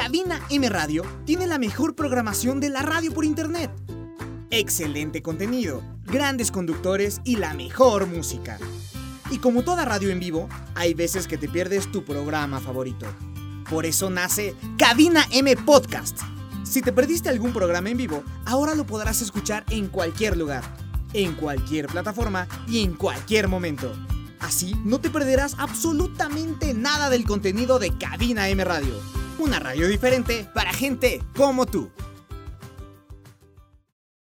Cabina M Radio tiene la mejor programación de la radio por internet. Excelente contenido, grandes conductores y la mejor música. Y como toda radio en vivo, hay veces que te pierdes tu programa favorito. Por eso nace Cabina M Podcast. Si te perdiste algún programa en vivo, ahora lo podrás escuchar en cualquier lugar, en cualquier plataforma y en cualquier momento. Así no te perderás absolutamente nada del contenido de Cabina M Radio. Una radio diferente para gente como tú.